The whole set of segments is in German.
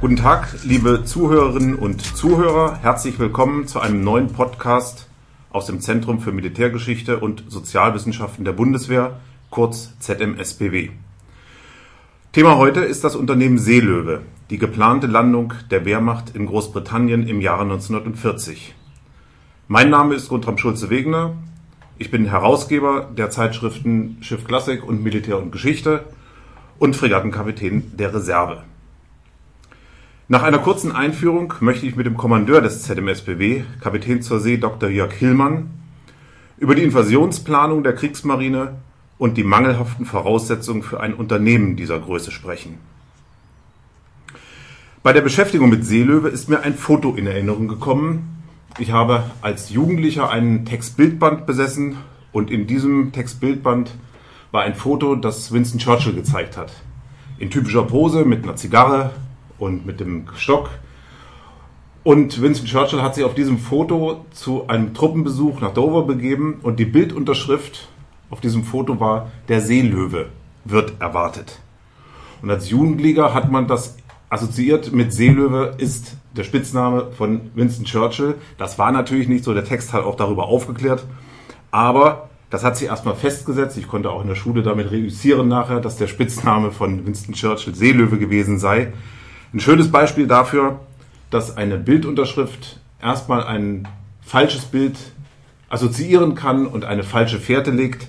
Guten Tag, liebe Zuhörerinnen und Zuhörer. Herzlich willkommen zu einem neuen Podcast aus dem Zentrum für Militärgeschichte und Sozialwissenschaften der Bundeswehr, kurz ZMSBW. Thema heute ist das Unternehmen Seelöwe, die geplante Landung der Wehrmacht in Großbritannien im Jahre 1940. Mein Name ist Guntram Schulze-Wegener. Ich bin Herausgeber der Zeitschriften Schiff Klassik und Militär und Geschichte und Fregattenkapitän der Reserve. Nach einer kurzen Einführung möchte ich mit dem Kommandeur des ZMSBW, Kapitän zur See Dr. Jörg Hillmann, über die Invasionsplanung der Kriegsmarine und die mangelhaften Voraussetzungen für ein Unternehmen dieser Größe sprechen. Bei der Beschäftigung mit Seelöwe ist mir ein Foto in Erinnerung gekommen. Ich habe als Jugendlicher einen Textbildband besessen und in diesem Textbildband war ein Foto, das Winston Churchill gezeigt hat. In typischer Pose mit einer Zigarre, und mit dem Stock. Und Winston Churchill hat sich auf diesem Foto zu einem Truppenbesuch nach Dover begeben und die Bildunterschrift auf diesem Foto war Der Seelöwe wird erwartet. Und als Jugendlicher hat man das assoziiert mit Seelöwe ist der Spitzname von Winston Churchill. Das war natürlich nicht so, der Text hat auch darüber aufgeklärt. Aber das hat sich erstmal festgesetzt. Ich konnte auch in der Schule damit reüssieren nachher, dass der Spitzname von Winston Churchill Seelöwe gewesen sei. Ein schönes Beispiel dafür, dass eine Bildunterschrift erstmal ein falsches Bild assoziieren kann und eine falsche Fährte legt.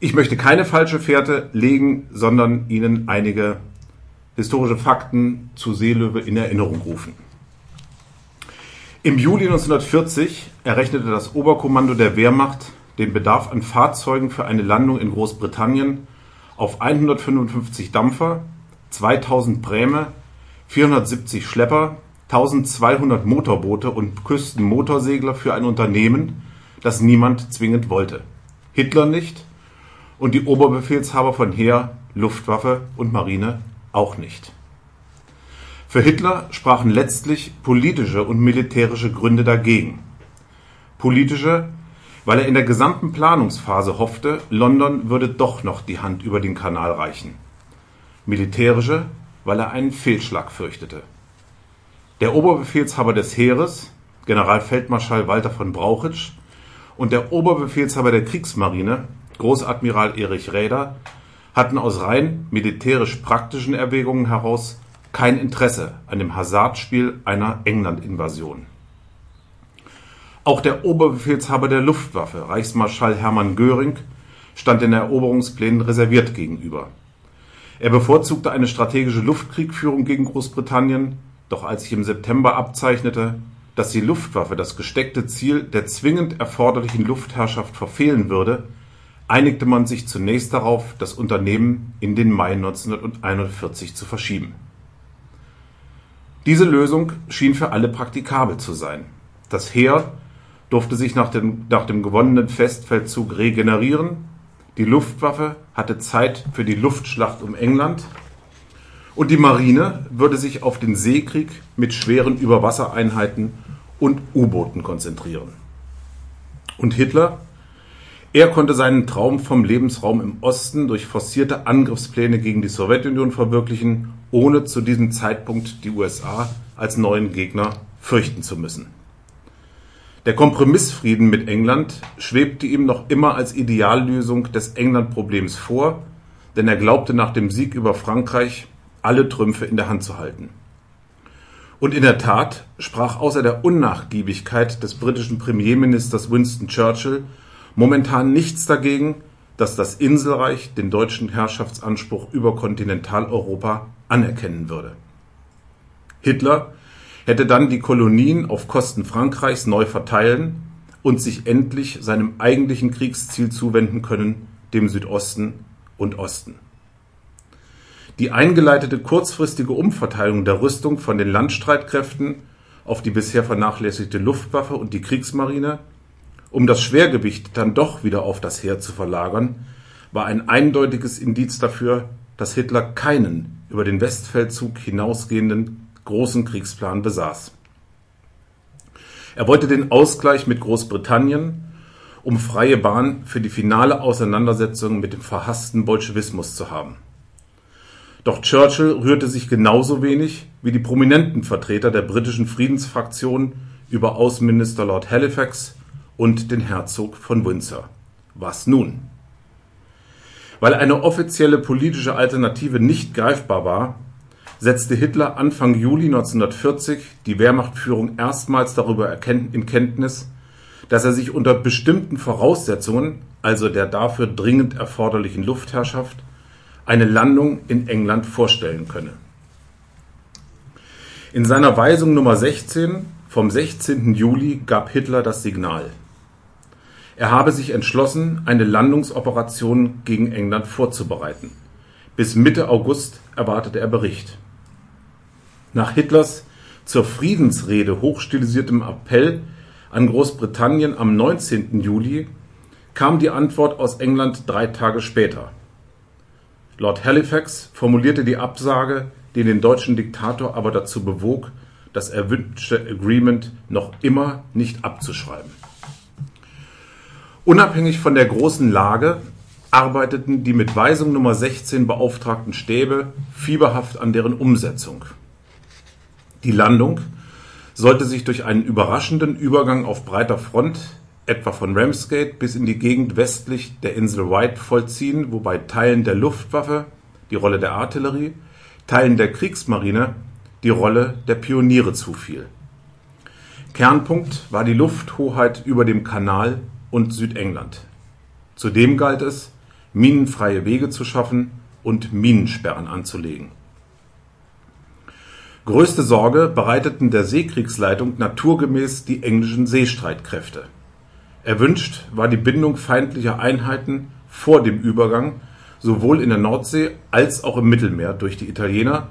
Ich möchte keine falsche Fährte legen, sondern Ihnen einige historische Fakten zu Seelöwe in Erinnerung rufen. Im Juli 1940 errechnete das Oberkommando der Wehrmacht den Bedarf an Fahrzeugen für eine Landung in Großbritannien auf 155 Dampfer, 2000 Bräme 470 Schlepper, 1200 Motorboote und Küstenmotorsegler für ein Unternehmen, das niemand zwingend wollte. Hitler nicht und die Oberbefehlshaber von Heer, Luftwaffe und Marine auch nicht. Für Hitler sprachen letztlich politische und militärische Gründe dagegen. Politische, weil er in der gesamten Planungsphase hoffte, London würde doch noch die Hand über den Kanal reichen. Militärische, weil er einen Fehlschlag fürchtete. Der Oberbefehlshaber des Heeres, Generalfeldmarschall Walter von Brauchitsch, und der Oberbefehlshaber der Kriegsmarine, Großadmiral Erich Räder, hatten aus rein militärisch-praktischen Erwägungen heraus kein Interesse an dem Hasardspiel einer England-Invasion. Auch der Oberbefehlshaber der Luftwaffe, Reichsmarschall Hermann Göring, stand den Eroberungsplänen reserviert gegenüber er bevorzugte eine strategische Luftkriegführung gegen Großbritannien, doch als sich im September abzeichnete, dass die Luftwaffe das gesteckte Ziel der zwingend erforderlichen Luftherrschaft verfehlen würde, einigte man sich zunächst darauf, das Unternehmen in den Mai 1941 zu verschieben. Diese Lösung schien für alle praktikabel zu sein. Das Heer durfte sich nach dem, nach dem gewonnenen Festfeldzug regenerieren die Luftwaffe hatte Zeit für die Luftschlacht um England und die Marine würde sich auf den Seekrieg mit schweren Überwassereinheiten und U-Booten konzentrieren. Und Hitler? Er konnte seinen Traum vom Lebensraum im Osten durch forcierte Angriffspläne gegen die Sowjetunion verwirklichen, ohne zu diesem Zeitpunkt die USA als neuen Gegner fürchten zu müssen. Der Kompromissfrieden mit England schwebte ihm noch immer als Ideallösung des England-Problems vor, denn er glaubte nach dem Sieg über Frankreich alle Trümpfe in der Hand zu halten. Und in der Tat sprach außer der Unnachgiebigkeit des britischen Premierministers Winston Churchill momentan nichts dagegen, dass das Inselreich den deutschen Herrschaftsanspruch über Kontinentaleuropa anerkennen würde. Hitler hätte dann die Kolonien auf Kosten Frankreichs neu verteilen und sich endlich seinem eigentlichen Kriegsziel zuwenden können, dem Südosten und Osten. Die eingeleitete kurzfristige Umverteilung der Rüstung von den Landstreitkräften auf die bisher vernachlässigte Luftwaffe und die Kriegsmarine, um das Schwergewicht dann doch wieder auf das Heer zu verlagern, war ein eindeutiges Indiz dafür, dass Hitler keinen über den Westfeldzug hinausgehenden großen Kriegsplan besaß. Er wollte den Ausgleich mit Großbritannien, um freie Bahn für die finale Auseinandersetzung mit dem verhassten Bolschewismus zu haben. Doch Churchill rührte sich genauso wenig wie die prominenten Vertreter der britischen Friedensfraktion über Außenminister Lord Halifax und den Herzog von Windsor. Was nun? Weil eine offizielle politische Alternative nicht greifbar war, setzte Hitler Anfang Juli 1940 die Wehrmachtführung erstmals darüber in Kenntnis, dass er sich unter bestimmten Voraussetzungen, also der dafür dringend erforderlichen Luftherrschaft, eine Landung in England vorstellen könne. In seiner Weisung Nummer 16 vom 16. Juli gab Hitler das Signal. Er habe sich entschlossen, eine Landungsoperation gegen England vorzubereiten. Bis Mitte August erwartete er Bericht. Nach Hitlers zur Friedensrede hochstilisiertem Appell an Großbritannien am 19. Juli kam die Antwort aus England drei Tage später. Lord Halifax formulierte die Absage, die den deutschen Diktator aber dazu bewog, das erwünschte Agreement noch immer nicht abzuschreiben. Unabhängig von der großen Lage arbeiteten die mit Weisung Nummer 16 beauftragten Stäbe fieberhaft an deren Umsetzung. Die Landung sollte sich durch einen überraschenden Übergang auf breiter Front etwa von Ramsgate bis in die Gegend westlich der Insel White vollziehen, wobei Teilen der Luftwaffe die Rolle der Artillerie, Teilen der Kriegsmarine die Rolle der Pioniere zufiel. Kernpunkt war die Lufthoheit über dem Kanal und Südengland. Zudem galt es, minenfreie Wege zu schaffen und Minensperren anzulegen. Größte Sorge bereiteten der Seekriegsleitung naturgemäß die englischen Seestreitkräfte Erwünscht war die Bindung feindlicher Einheiten vor dem Übergang sowohl in der Nordsee als auch im Mittelmeer durch die Italiener,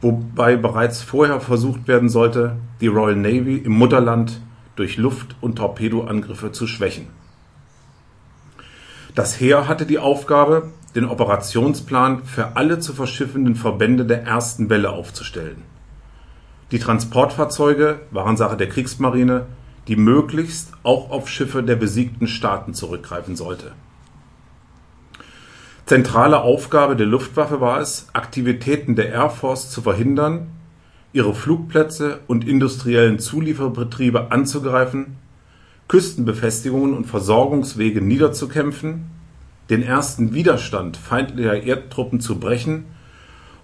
wobei bereits vorher versucht werden sollte, die Royal Navy im Mutterland durch Luft- und Torpedoangriffe zu schwächen. Das Heer hatte die Aufgabe, den Operationsplan für alle zu verschiffenden Verbände der ersten Welle aufzustellen. Die Transportfahrzeuge waren Sache der Kriegsmarine die möglichst auch auf Schiffe der besiegten Staaten zurückgreifen sollte. Zentrale Aufgabe der Luftwaffe war es, Aktivitäten der Air Force zu verhindern, ihre Flugplätze und industriellen Zulieferbetriebe anzugreifen, Küstenbefestigungen und Versorgungswege niederzukämpfen, den ersten Widerstand feindlicher Erdtruppen zu brechen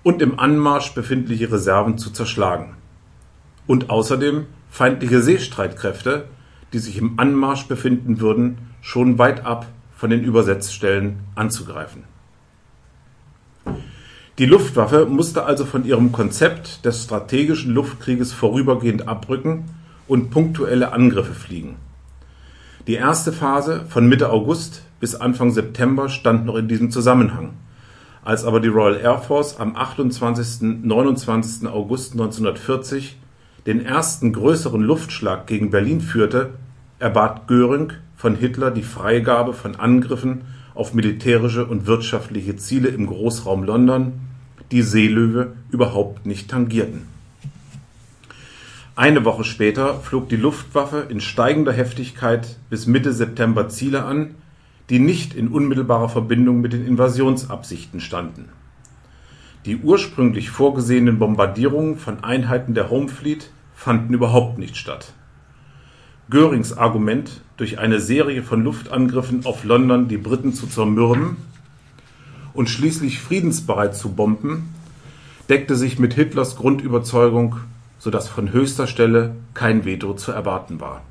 und im Anmarsch befindliche Reserven zu zerschlagen und außerdem feindliche Seestreitkräfte, die sich im Anmarsch befinden würden, schon weit ab von den Übersetzstellen anzugreifen. Die Luftwaffe musste also von ihrem Konzept des strategischen Luftkrieges vorübergehend abrücken und punktuelle Angriffe fliegen. Die erste Phase von Mitte August bis Anfang September stand noch in diesem Zusammenhang. Als aber die Royal Air Force am 28. 29. August 1940 den ersten größeren Luftschlag gegen Berlin führte, erbat Göring von Hitler die Freigabe von Angriffen auf militärische und wirtschaftliche Ziele im Großraum London, die Seelöwe überhaupt nicht tangierten. Eine Woche später flog die Luftwaffe in steigender Heftigkeit bis Mitte September Ziele an, die nicht in unmittelbarer Verbindung mit den Invasionsabsichten standen die ursprünglich vorgesehenen Bombardierungen von Einheiten der Home Fleet fanden überhaupt nicht statt. Görings Argument, durch eine Serie von Luftangriffen auf London die Briten zu zermürben und schließlich friedensbereit zu bomben, deckte sich mit Hitlers Grundüberzeugung, so dass von höchster Stelle kein Veto zu erwarten war.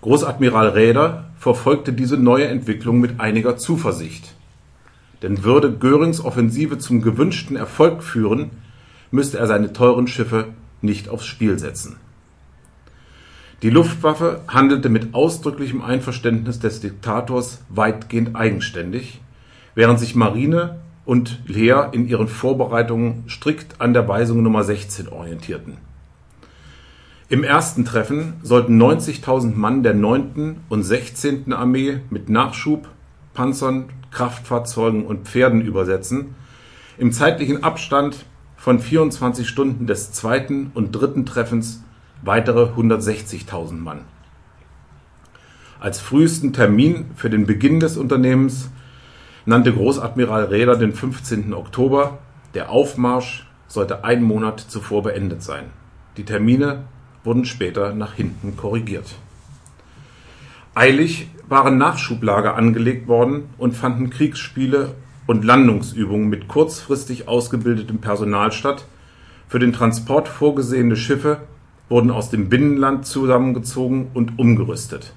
Großadmiral Räder verfolgte diese neue Entwicklung mit einiger Zuversicht denn würde Görings Offensive zum gewünschten Erfolg führen, müsste er seine teuren Schiffe nicht aufs Spiel setzen. Die Luftwaffe handelte mit ausdrücklichem Einverständnis des Diktators weitgehend eigenständig, während sich Marine und Heer in ihren Vorbereitungen strikt an der Weisung Nummer 16 orientierten. Im ersten Treffen sollten 90.000 Mann der 9. und 16. Armee mit Nachschub, Panzern, Kraftfahrzeugen und Pferden übersetzen, im zeitlichen Abstand von 24 Stunden des zweiten und dritten Treffens weitere 160.000 Mann. Als frühesten Termin für den Beginn des Unternehmens nannte Großadmiral Raeder den 15. Oktober, der Aufmarsch sollte einen Monat zuvor beendet sein. Die Termine wurden später nach hinten korrigiert. Eilig waren Nachschublager angelegt worden und fanden Kriegsspiele und Landungsübungen mit kurzfristig ausgebildetem Personal statt. Für den Transport vorgesehene Schiffe wurden aus dem Binnenland zusammengezogen und umgerüstet.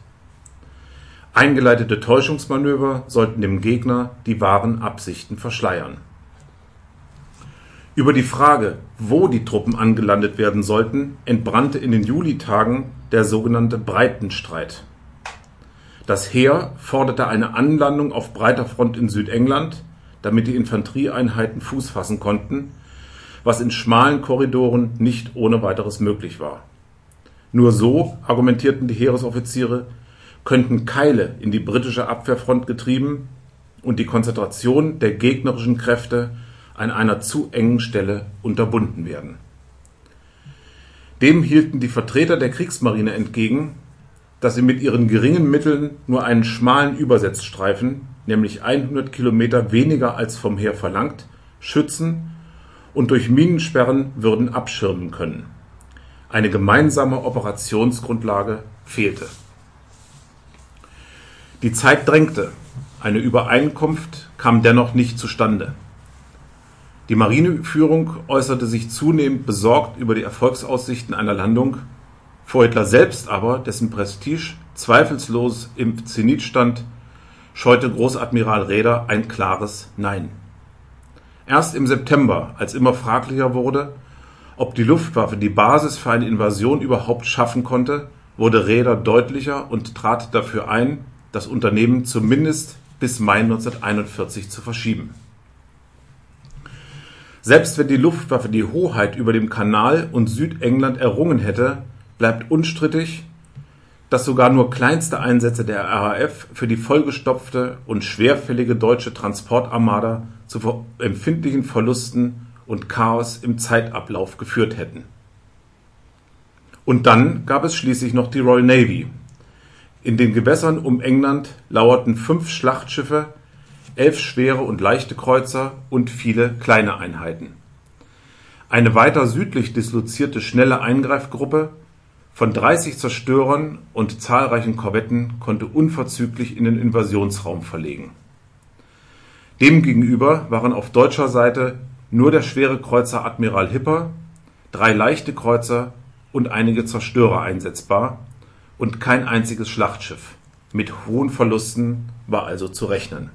Eingeleitete Täuschungsmanöver sollten dem Gegner die wahren Absichten verschleiern. Über die Frage, wo die Truppen angelandet werden sollten, entbrannte in den Julitagen der sogenannte Breitenstreit. Das Heer forderte eine Anlandung auf breiter Front in Südengland, damit die Infanterieeinheiten Fuß fassen konnten, was in schmalen Korridoren nicht ohne weiteres möglich war. Nur so, argumentierten die Heeresoffiziere, könnten Keile in die britische Abwehrfront getrieben und die Konzentration der gegnerischen Kräfte an einer zu engen Stelle unterbunden werden. Dem hielten die Vertreter der Kriegsmarine entgegen, dass sie mit ihren geringen Mitteln nur einen schmalen Übersetzstreifen, nämlich 100 Kilometer weniger als vom Heer verlangt, schützen und durch Minensperren würden abschirmen können. Eine gemeinsame Operationsgrundlage fehlte. Die Zeit drängte, eine Übereinkunft kam dennoch nicht zustande. Die Marineführung äußerte sich zunehmend besorgt über die Erfolgsaussichten einer Landung, vor Hitler selbst aber, dessen Prestige zweifellos im Zenit stand, scheute Großadmiral Raeder ein klares Nein. Erst im September, als immer fraglicher wurde, ob die Luftwaffe die Basis für eine Invasion überhaupt schaffen konnte, wurde Raeder deutlicher und trat dafür ein, das Unternehmen zumindest bis Mai 1941 zu verschieben selbst wenn die Luftwaffe die Hoheit über dem Kanal und Südengland errungen hätte, bleibt unstrittig, dass sogar nur kleinste Einsätze der RAF für die vollgestopfte und schwerfällige deutsche Transportarmada zu empfindlichen Verlusten und Chaos im Zeitablauf geführt hätten. Und dann gab es schließlich noch die Royal Navy. In den Gewässern um England lauerten fünf Schlachtschiffe elf schwere und leichte Kreuzer und viele kleine Einheiten. Eine weiter südlich dislozierte schnelle Eingreifgruppe von 30 Zerstörern und zahlreichen Korvetten konnte unverzüglich in den Invasionsraum verlegen. Demgegenüber waren auf deutscher Seite nur der schwere Kreuzer Admiral Hipper, drei leichte Kreuzer und einige Zerstörer einsetzbar und kein einziges Schlachtschiff. Mit hohen Verlusten war also zu rechnen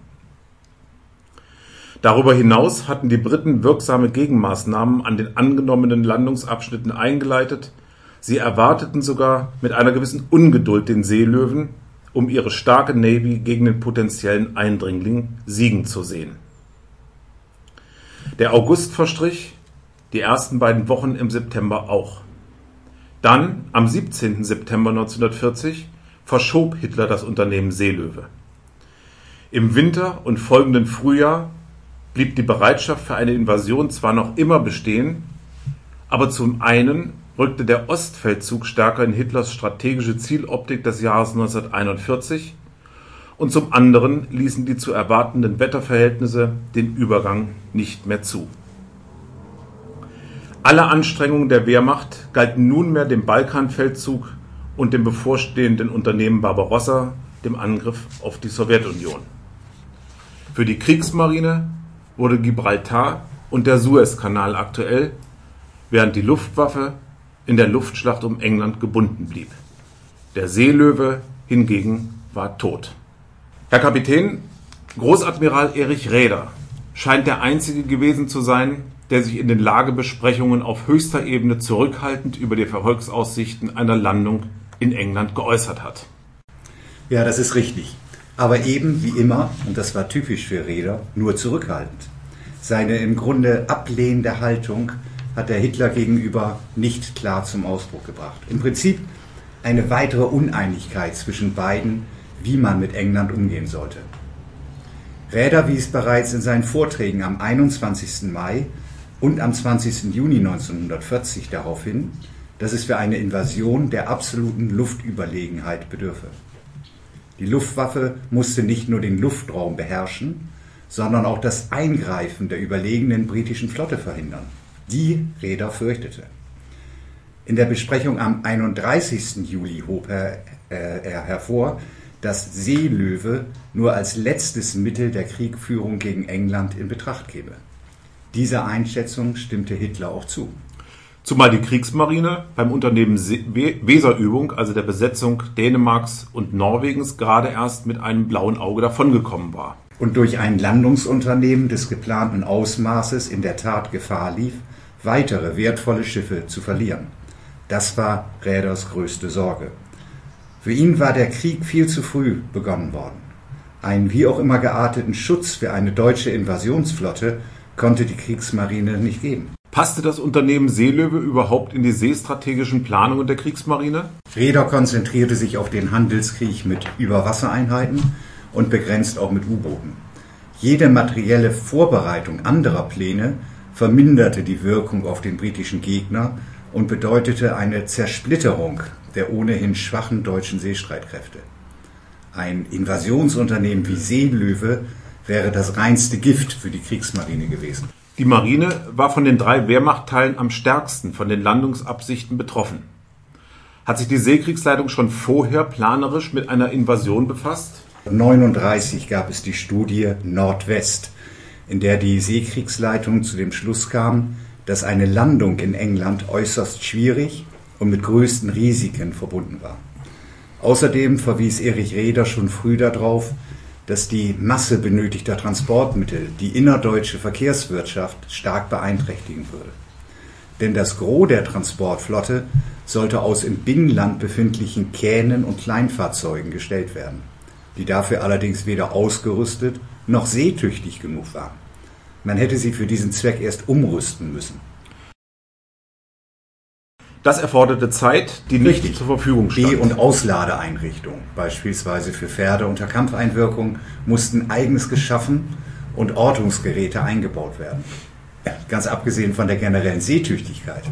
Darüber hinaus hatten die Briten wirksame Gegenmaßnahmen an den angenommenen Landungsabschnitten eingeleitet, sie erwarteten sogar mit einer gewissen Ungeduld den Seelöwen, um ihre starke Navy gegen den potenziellen Eindringling siegen zu sehen. Der August verstrich, die ersten beiden Wochen im September auch. Dann, am 17. September 1940, verschob Hitler das Unternehmen Seelöwe. Im Winter und folgenden Frühjahr blieb die Bereitschaft für eine Invasion zwar noch immer bestehen, aber zum einen rückte der Ostfeldzug stärker in Hitlers strategische Zieloptik des Jahres 1941 und zum anderen ließen die zu erwartenden Wetterverhältnisse den Übergang nicht mehr zu. Alle Anstrengungen der Wehrmacht galten nunmehr dem Balkanfeldzug und dem bevorstehenden Unternehmen Barbarossa, dem Angriff auf die Sowjetunion. Für die Kriegsmarine wurde Gibraltar und der Suezkanal aktuell, während die Luftwaffe in der Luftschlacht um England gebunden blieb. Der Seelöwe hingegen war tot. Herr Kapitän, Großadmiral Erich Räder scheint der einzige gewesen zu sein, der sich in den Lagebesprechungen auf höchster Ebene zurückhaltend über die Erfolgsaussichten einer Landung in England geäußert hat. Ja, das ist richtig aber eben wie immer, und das war typisch für Räder, nur zurückhaltend. Seine im Grunde ablehnende Haltung hat er Hitler gegenüber nicht klar zum Ausdruck gebracht. Im Prinzip eine weitere Uneinigkeit zwischen beiden, wie man mit England umgehen sollte. Räder wies bereits in seinen Vorträgen am 21. Mai und am 20. Juni 1940 darauf hin, dass es für eine Invasion der absoluten Luftüberlegenheit bedürfe. Die Luftwaffe musste nicht nur den Luftraum beherrschen, sondern auch das Eingreifen der überlegenen britischen Flotte verhindern. Die Räder fürchtete. In der Besprechung am 31. Juli hob er, äh, er hervor, dass Seelöwe nur als letztes Mittel der Kriegführung gegen England in Betracht käme. Dieser Einschätzung stimmte Hitler auch zu. Zumal die Kriegsmarine beim Unternehmen Weserübung, also der Besetzung Dänemarks und Norwegens, gerade erst mit einem blauen Auge davongekommen war. Und durch ein Landungsunternehmen des geplanten Ausmaßes in der Tat Gefahr lief, weitere wertvolle Schiffe zu verlieren. Das war Räders größte Sorge. Für ihn war der Krieg viel zu früh begonnen worden. Einen wie auch immer gearteten Schutz für eine deutsche Invasionsflotte konnte die Kriegsmarine nicht geben. Passte das Unternehmen Seelöwe überhaupt in die seestrategischen Planungen der Kriegsmarine? Räder konzentrierte sich auf den Handelskrieg mit Überwassereinheiten und begrenzt auch mit U-Booten. Jede materielle Vorbereitung anderer Pläne verminderte die Wirkung auf den britischen Gegner und bedeutete eine Zersplitterung der ohnehin schwachen deutschen Seestreitkräfte. Ein Invasionsunternehmen wie Seelöwe wäre das reinste Gift für die Kriegsmarine gewesen. Die Marine war von den drei Wehrmachtteilen am stärksten von den Landungsabsichten betroffen. Hat sich die Seekriegsleitung schon vorher planerisch mit einer Invasion befasst? 1939 gab es die Studie Nordwest, in der die Seekriegsleitung zu dem Schluss kam, dass eine Landung in England äußerst schwierig und mit größten Risiken verbunden war. Außerdem verwies Erich Reder schon früh darauf, dass die Masse benötigter Transportmittel die innerdeutsche Verkehrswirtschaft stark beeinträchtigen würde. Denn das Gros der Transportflotte sollte aus im Binnenland befindlichen Kähnen und Kleinfahrzeugen gestellt werden, die dafür allerdings weder ausgerüstet noch seetüchtig genug waren. Man hätte sie für diesen Zweck erst umrüsten müssen. Das erforderte Zeit, die nicht Richtig. zur Verfügung stand. B- und Ausladeeinrichtungen, beispielsweise für Pferde unter Kampfeinwirkung, mussten eigens geschaffen und Ortungsgeräte eingebaut werden. Ganz abgesehen von der generellen Seetüchtigkeit.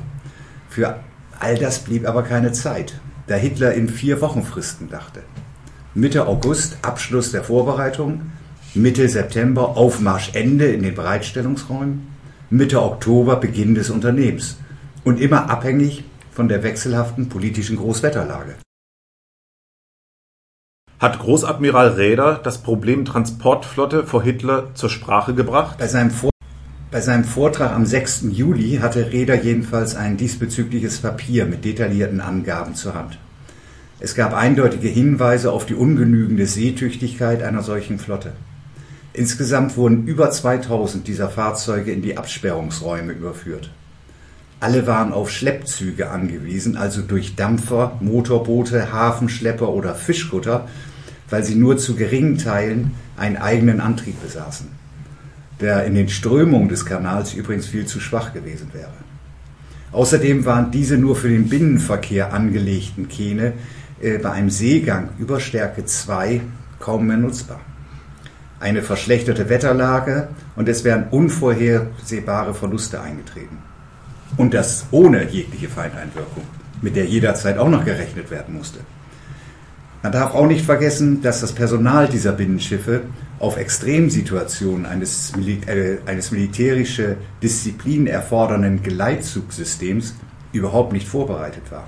Für all das blieb aber keine Zeit, da Hitler in vier Wochenfristen dachte. Mitte August Abschluss der Vorbereitung, Mitte September Aufmarschende in den Bereitstellungsräumen, Mitte Oktober Beginn des Unternehmens und immer abhängig von der wechselhaften politischen Großwetterlage. Hat Großadmiral Räder das Problem Transportflotte vor Hitler zur Sprache gebracht? Bei seinem, Vor bei seinem Vortrag am 6. Juli hatte Räder jedenfalls ein diesbezügliches Papier mit detaillierten Angaben zur Hand. Es gab eindeutige Hinweise auf die ungenügende Seetüchtigkeit einer solchen Flotte. Insgesamt wurden über 2000 dieser Fahrzeuge in die Absperrungsräume überführt. Alle waren auf Schleppzüge angewiesen, also durch Dampfer, Motorboote, Hafenschlepper oder Fischkutter, weil sie nur zu geringen Teilen einen eigenen Antrieb besaßen, der in den Strömungen des Kanals übrigens viel zu schwach gewesen wäre. Außerdem waren diese nur für den Binnenverkehr angelegten Kähne äh, bei einem Seegang über Stärke 2 kaum mehr nutzbar. Eine verschlechterte Wetterlage und es wären unvorhersehbare Verluste eingetreten. Und das ohne jegliche Feindeinwirkung, mit der jederzeit auch noch gerechnet werden musste. Man darf auch nicht vergessen, dass das Personal dieser Binnenschiffe auf Extremsituationen eines, Mil äh, eines militärische Disziplin erfordernden Geleitzugsystems überhaupt nicht vorbereitet war.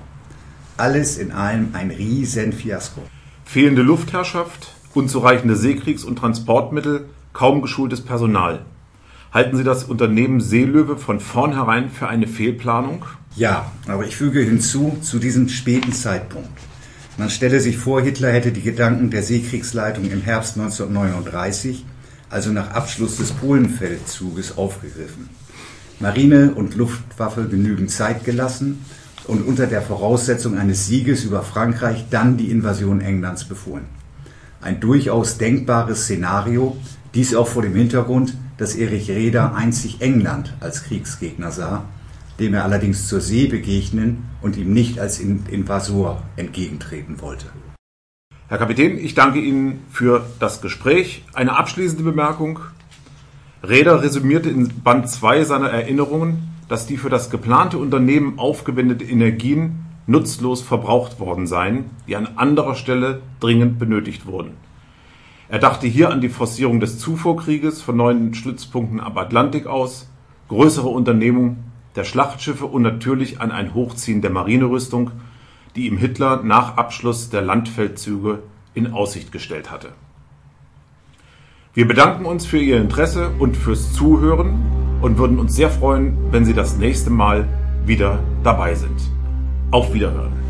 Alles in allem ein riesen Fiasko. Fehlende Luftherrschaft, unzureichende Seekriegs- und Transportmittel, kaum geschultes Personal. Halten Sie das Unternehmen Seelöwe von vornherein für eine Fehlplanung? Ja, aber ich füge hinzu, zu diesem späten Zeitpunkt. Man stelle sich vor, Hitler hätte die Gedanken der Seekriegsleitung im Herbst 1939, also nach Abschluss des Polenfeldzuges, aufgegriffen. Marine und Luftwaffe genügend Zeit gelassen und unter der Voraussetzung eines Sieges über Frankreich dann die Invasion Englands befohlen. Ein durchaus denkbares Szenario, dies auch vor dem Hintergrund, dass Erich Reder einzig England als Kriegsgegner sah, dem er allerdings zur See begegnen und ihm nicht als Invasor entgegentreten wollte. Herr Kapitän, ich danke Ihnen für das Gespräch. Eine abschließende Bemerkung. Reder resümierte in Band 2 seiner Erinnerungen, dass die für das geplante Unternehmen aufgewendete Energien nutzlos verbraucht worden seien, die an anderer Stelle dringend benötigt wurden. Er dachte hier an die Forcierung des Zufuhrkrieges von neuen Stützpunkten am Atlantik aus, größere Unternehmung der Schlachtschiffe und natürlich an ein Hochziehen der Marinerüstung, die ihm Hitler nach Abschluss der Landfeldzüge in Aussicht gestellt hatte. Wir bedanken uns für Ihr Interesse und fürs Zuhören und würden uns sehr freuen, wenn Sie das nächste Mal wieder dabei sind. Auf Wiederhören.